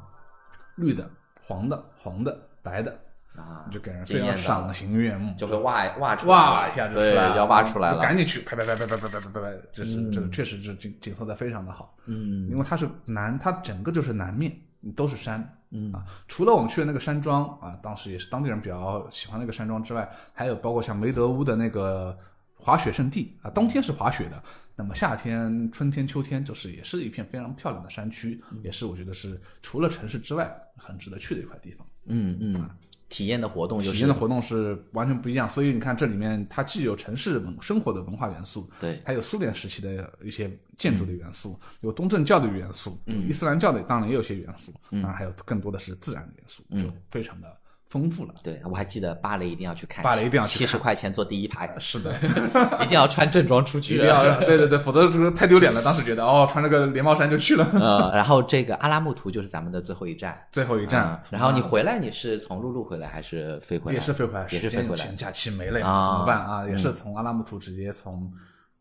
绿的、黄的、红的、白的。
啊，
就给人非常赏心悦目，
就会挖挖出
来，挖一下就
出来了，要挖出来了，
赶紧去拍拍拍拍拍拍拍拍拍，这是这个确实是景景色的非常的好，
嗯，
因为它是南，它整个就是南面都是山，
嗯
啊，除了我们去的那个山庄啊，当时也是当地人比较喜欢那个山庄之外，还有包括像梅德屋的那个滑雪圣地啊，冬天是滑雪的，那么夏天、春天、秋天就是也是一片非常漂亮的山区，也是我觉得是除了城市之外很值得去的一块地方，
嗯嗯。体验的活动，
体验的活动是完全不一样，所以你看这里面它既有城市文生活的文化元素，
对，
还有苏联时期的一些建筑的元素，有东正教的元素，嗯，伊斯兰教的当然也有些元素，当然还有更多的是自然的元素，就非常的。丰富了，
对我还记得芭蕾一定要去看，
芭蕾一定要
七十块钱坐第一排，
是的，
一定要穿正装出去，
一定要，对对对，否则这个太丢脸了。当时觉得哦，穿了个连帽衫就去了。
呃，然后这个阿拉木图就是咱们的最后一站，
最后一站。
然后你回来，你是从陆路回来还是飞回来？
也是飞回来，
也是飞回来。
假期没了呀，怎么办啊？也是从阿拉木图直接从。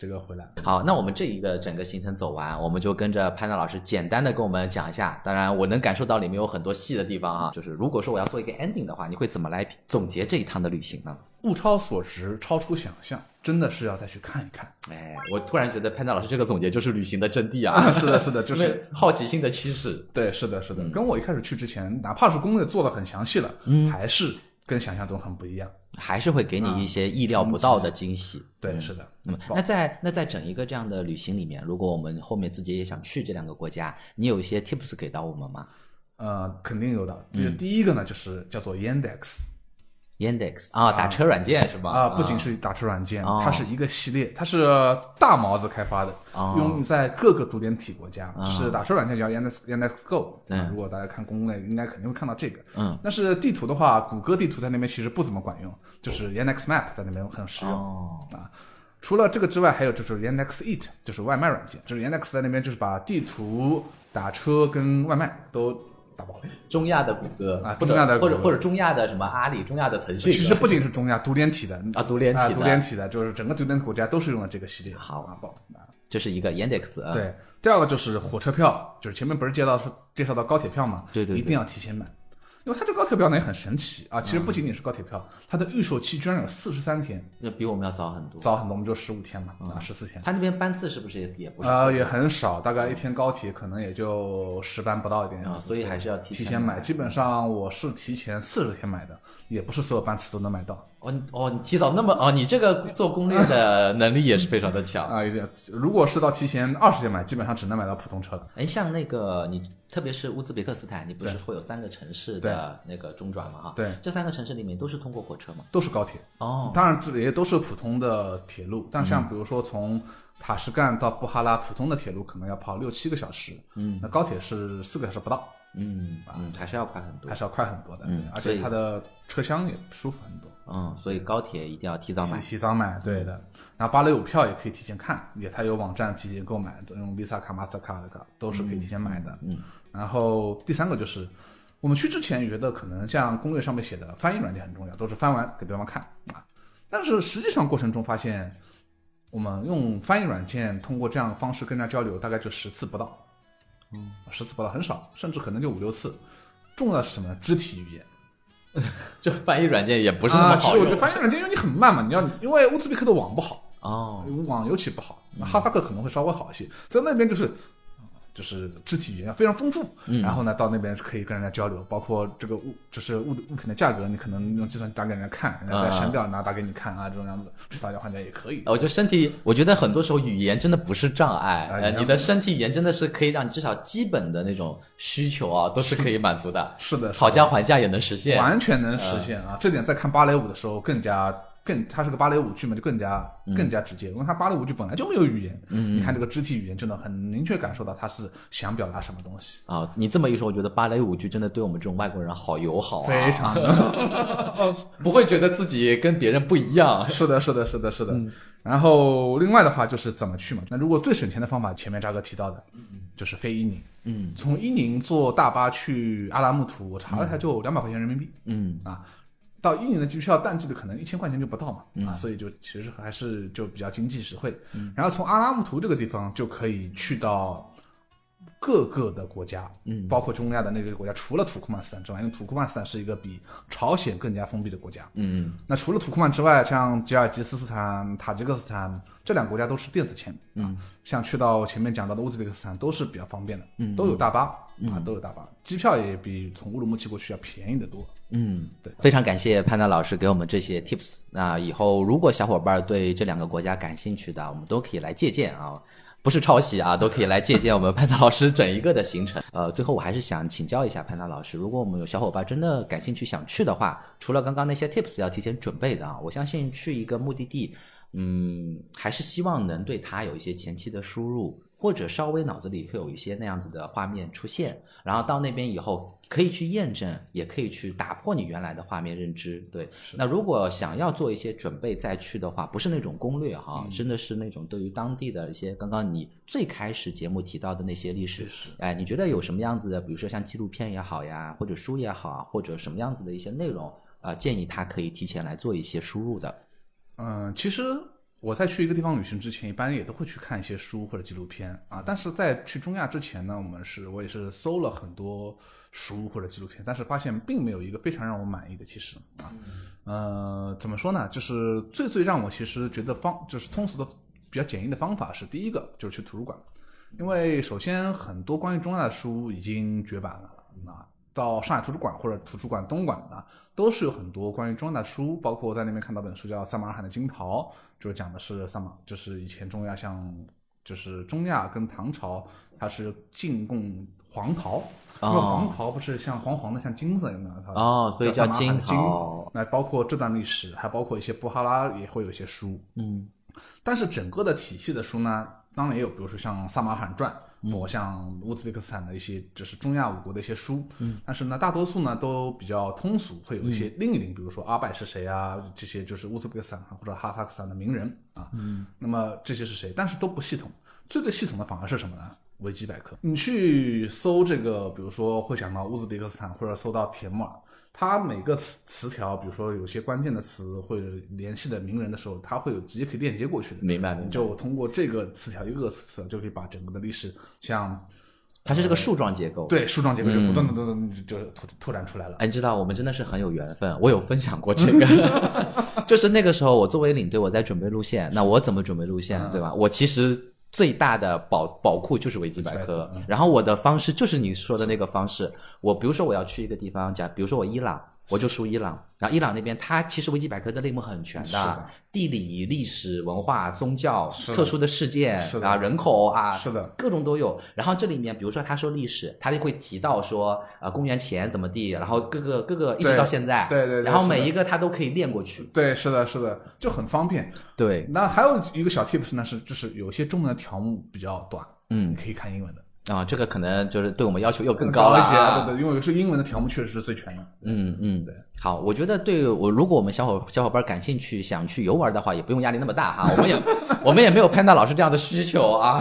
这个回来
好，那我们这一个整个行程走完，我们就跟着潘娜老师简单的跟我们讲一下。当然，我能感受到里面有很多细的地方啊。就是如果说我要做一个 ending 的话，你会怎么来总结这一趟的旅行呢？
物超所值，超出想象，真的是要再去看一看。
哎，我突然觉得潘娜老师这个总结就是旅行的真谛啊！
是的，是的，就是
好奇心的驱使。
对，是的，是的。跟我一开始去之前，哪怕是攻略做的很详细了，
嗯，
还是跟想象中很不一样。
还是会给你一些意料不到的惊喜。
对，是的。
那么，那在那在整一个这样的旅行里面，如果我们后面自己也想去这两个国家，你有一些 tips 给到我们吗？
呃，肯定有的。这第一个呢，就是叫做 Yandex。
Yandex 啊，打车软件是吧？
啊，不仅是打车软件，它是一个系列，它是大毛子开发的，用在各个独联体国家。是打车软件叫 Yandex Yandex Go。
对，
如果大家看攻略，应该肯定会看到这个。
嗯，
但是地图的话，谷歌地图在那边其实不怎么管用，就是 Yandex Map 在那边很实用啊。除了这个之外，还有就是 Yandex Eat，就是外卖软件，就是 Yandex 在那边就是把地图、打车跟外卖都。
中亚的谷歌
啊，中亚的
或者或者中亚的什么阿里，中亚的腾讯，
其实不仅是中亚，独联体的。
啊，独联体，
独联体的，就是整个独联国家都是用了这个系列。
好。
啊，宝
啊，这是一个 Yandex 啊。
对，第二个就是火车票，就是前面不是介绍是介绍到高铁票嘛？
对对，
一定要提前买。因为它这高铁票呢也很神奇啊，其实不仅仅是高铁票，它的预售期居然有四十三天，
那比我们要早很多，
早很多，我们就十五天嘛，啊，十四天。
它那边班次是不是也也不？
呃，也很少，大概一天高铁可能也就十班不到一点
啊，所以还是要
提
前
买。基本上我是提前四十天买的，也不是所有班次都能买到。
哦哦，你提早那么哦，你这个做攻略的能力也是非常的强
啊！有点，如果是到提前二十天买，基本上只能买到普通车了。
哎，像那个你，特别是乌兹别克斯坦，你不是会有三个城市的那个中转吗？哈，
对，
这三个城市里面都是通过火车吗？
都是高铁
哦，
当然这也都是普通的铁路，但像比如说从塔什干到布哈拉，普通的铁路可能要跑六七个小时，
嗯，
那高铁是四个小时不到，
嗯嗯，还是要快很多，
还是要快很多的，
嗯，
而且它的车厢也舒服很多。
嗯，所以高铁一定要提早买，
提早买，对的。然后芭蕾舞票也可以提前看，也它有网站提前购买，用 Visa 卡、Master 卡的卡都是可以提前买的。
嗯。
然后第三个就是，我们去之前觉得可能像攻略上面写的翻译软件很重要，都是翻完给对方看啊。但是实际上过程中发现，我们用翻译软件通过这样的方式跟人家交流，大概就十次不到，
嗯，
十次不到很少，甚至可能就五六次。重要是什么？肢体语言。
这翻译软件也不是那么好。
其实我觉得翻译软件因为你很慢嘛，你要因为乌兹别克的网不好
哦，
网尤其不好，哈萨克可能会稍微好一些，在那边就是就是肢体语言非常丰富，
嗯
然后呢到那边可以跟人家交流，包括这个物就是物物品的价格，你可能用计算机打给人家看，人家再删掉，然后打给你看啊，这种样子去讨价还价也可以。
我觉得身体，我觉得很多时候语言真的不是障碍，你的身体语言真的是可以让你至少基本的那种需求啊，都是可以满足的。
是的，是的
讨价还价也能实现。
完全能实现啊！这点在看芭蕾舞的时候更加更，它是个芭蕾舞剧嘛，就更加更加直接，因为它芭蕾舞剧本来就没有语言，嗯，你看这个肢体语言就能很明确感受到他是想表达什么东西，
啊，你这么一说，我觉得芭蕾舞剧真的对我们这种外国人好友好啊，
非常。的
不会觉得自己跟别人不一样。
是的，是的，是的，是的。然后另外的话就是怎么去嘛？那如果最省钱的方法，前面扎哥提到的，就是飞伊宁。
嗯。
从伊宁坐大巴去阿拉木图，我查了一下，就两百块钱人民币。
嗯。
啊，到一年的机票淡季的可能一千块钱就不到嘛，啊，所以就其实还是就比较经济实惠。然后从阿拉木图这个地方就可以去到各个的国家，嗯，包括中亚的那个国家，除了土库曼斯坦之外，因为土库曼斯坦是一个比朝鲜更加封闭的国家。
嗯
那除了土库曼之外，像吉尔吉斯斯坦、塔吉克斯坦这两个国家都是电子签，嗯，像去到前面讲到的乌兹别克斯坦都是比较方便的，嗯，都有大巴，啊，都有大巴，机票也比从乌鲁木齐过去要便宜得多。
嗯，
对，
非常感谢潘达老师给我们这些 tips。那以后如果小伙伴对这两个国家感兴趣的，我们都可以来借鉴啊。不是抄袭啊，都可以来借鉴我们潘达老师整一个的行程。呃，最后我还是想请教一下潘达老师，如果我们有小伙伴真的感兴趣想去的话，除了刚刚那些 tips 要提前准备的啊，我相信去一个目的地，嗯，还是希望能对它有一些前期的输入，或者稍微脑子里会有一些那样子的画面出现，然后到那边以后可以去验证，也可以去打破你原来的画面认知。对，那如果想要做一些准备再去的话，不是那种攻略哈，真的是那种对于当地的一些刚刚你最开始节目提到的那些历史，哎，你觉得有什么样子的，比如说像纪录片也好呀，或者书也好啊，或者什么样子的一些内容，啊，建议他可以提前来做一些输入的。
嗯，其实我在去一个地方旅行之前，一般也都会去看一些书或者纪录片啊。但是在去中亚之前呢，我们是我也是搜了很多书或者纪录片，但是发现并没有一个非常让我满意的。其实啊，呃，怎么说呢？就是最最让我其实觉得方就是通俗的比较简易的方法是第一个就是去图书馆，因为首先很多关于中亚的书已经绝版了啊。到上海图书馆或者图书馆东莞的，都是有很多关于中亚的书，包括我在那边看到本书叫《萨马尔罕的金袍》，就是讲的是萨马，就是以前中亚像就是中亚跟唐朝，它是进贡黄桃，因为黄桃不是像黄黄的像金子一样的？它
哦所以叫金桃
那包括这段历史，还包括一些布哈拉也会有一些书，
嗯
但是整个的体系的书呢，当然也有，比如说像《萨马尔罕传》，或像乌兹别克斯坦的一些，就是中亚五国的一些书。嗯，但是呢，大多数呢都比较通俗，会有一些另一领，比如说阿拜是谁啊，这些就是乌兹别克斯坦或者哈萨克斯坦的名人啊。嗯，那么这些是谁？但是都不系统。最最系统的反而是什么呢？维基百科。你去搜这个，比如说会想到乌兹别克斯坦，或者搜到铁木尔，它每个词词条，比如说有些关键的词或者联系的名人的时候，它会有直接可以链接过去的。
明白明白
你就通过这个词条一个个词条，就可以把整个的历史，像
它是这个树状结构。
对树状结构就不断的、不断的就就拓拓展出来了。
哎，你知道我们真的是很有缘分，我有分享过这个，就是那个时候我作为领队，我在准备路线，那我怎么准备路线，对吧？我其实最大的宝宝库就是维基百科，然后我的方式就是你说的那个方式，我比如说我要去一个地方，假比如说我伊朗。我就输伊朗，然后伊朗那边它其实维基百科的类目很全的，
的
地理、历史、文化、宗教、特殊的事件
是的
啊、人口啊，
是的
各种都有。然后这里面，比如说他说历史，他就会提到说，呃，公元前怎么地，然后各个各个一直到现在，
对对
然后每一个他都可以练过去。
对，是的，是的，就很方便。
对，
那还有一个小 tips 呢，是就是有些中文的条目比较短，
嗯
你可以看英文的
啊，这个可能就是对我们要求又更了
高一些，
啊。
对对，因为有时候英文的条目确实是最全的。
嗯嗯，
对。
好，我觉得对我，如果我们小伙小伙伴感兴趣，想去游玩的话，也不用压力那么大哈。我们也 我们也没有潘达老师这样的需求啊。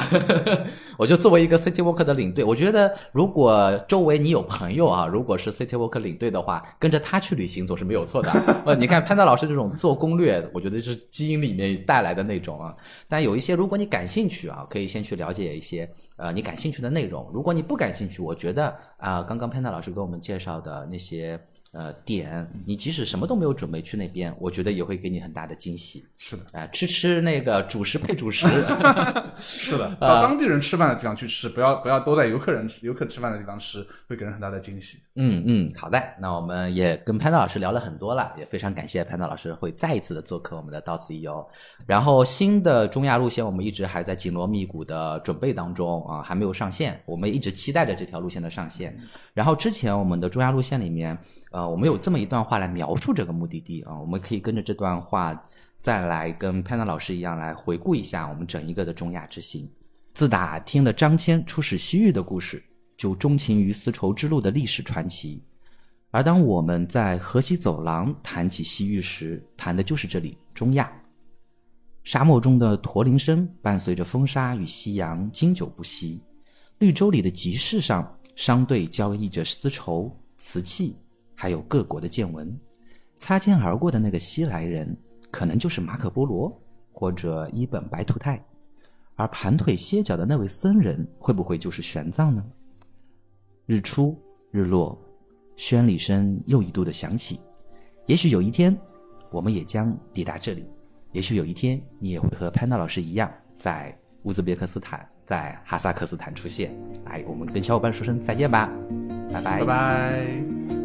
我就作为一个 City Walk 的领队，我觉得如果周围你有朋友啊，如果是 City Walk 领队的话，跟着他去旅行总是没有错的。呃，你看潘达老师这种做攻略，我觉得就是基因里面带来的那种啊。但有一些，如果你感兴趣啊，可以先去了解一些呃你感兴趣的内容。如果你不感兴趣，我觉得啊、刚刚潘达老师给我们介绍的那些。呃点，你即使什么都没有准备去那边，我觉得也会给你很大的惊喜。
是的，
啊、吃吃那个主食配主食，
是的，到当地人吃饭的地方去吃，不要不要都在游客人游客吃饭的地方吃，会给人很大的惊喜。
嗯嗯，好的，那我们也跟潘道老师聊了很多了，也非常感谢潘道老师会再一次的做客我们的到此一游。然后新的中亚路线我们一直还在紧锣密鼓的准备当中啊，还没有上线，我们一直期待着这条路线的上线。然后之前我们的中亚路线里面，呃，我们有这么一段话来描述这个目的地啊，我们可以跟着这段话再来跟潘道老师一样来回顾一下我们整一个的中亚之行。自打听了张骞出使西域的故事，就钟情于丝绸之路的历史传奇。而当我们在河西走廊谈起西域时，谈的就是这里中亚。沙漠中的驼铃声伴随着风沙与夕阳经久不息，绿洲里的集市上，商队交易着丝绸、瓷器，还有各国的见闻。擦肩而过的那个西来人，可能就是马可·波罗或者伊本·白图泰。而盘腿歇脚的那位僧人，会不会就是玄奘呢？日出日落，宣礼声又一度的响起。也许有一天，我们也将抵达这里。也许有一天，你也会和潘娜老师一样，在乌兹别克斯坦，在哈萨克斯坦出现。来，我们跟小伙伴说声再见吧，拜拜
拜拜。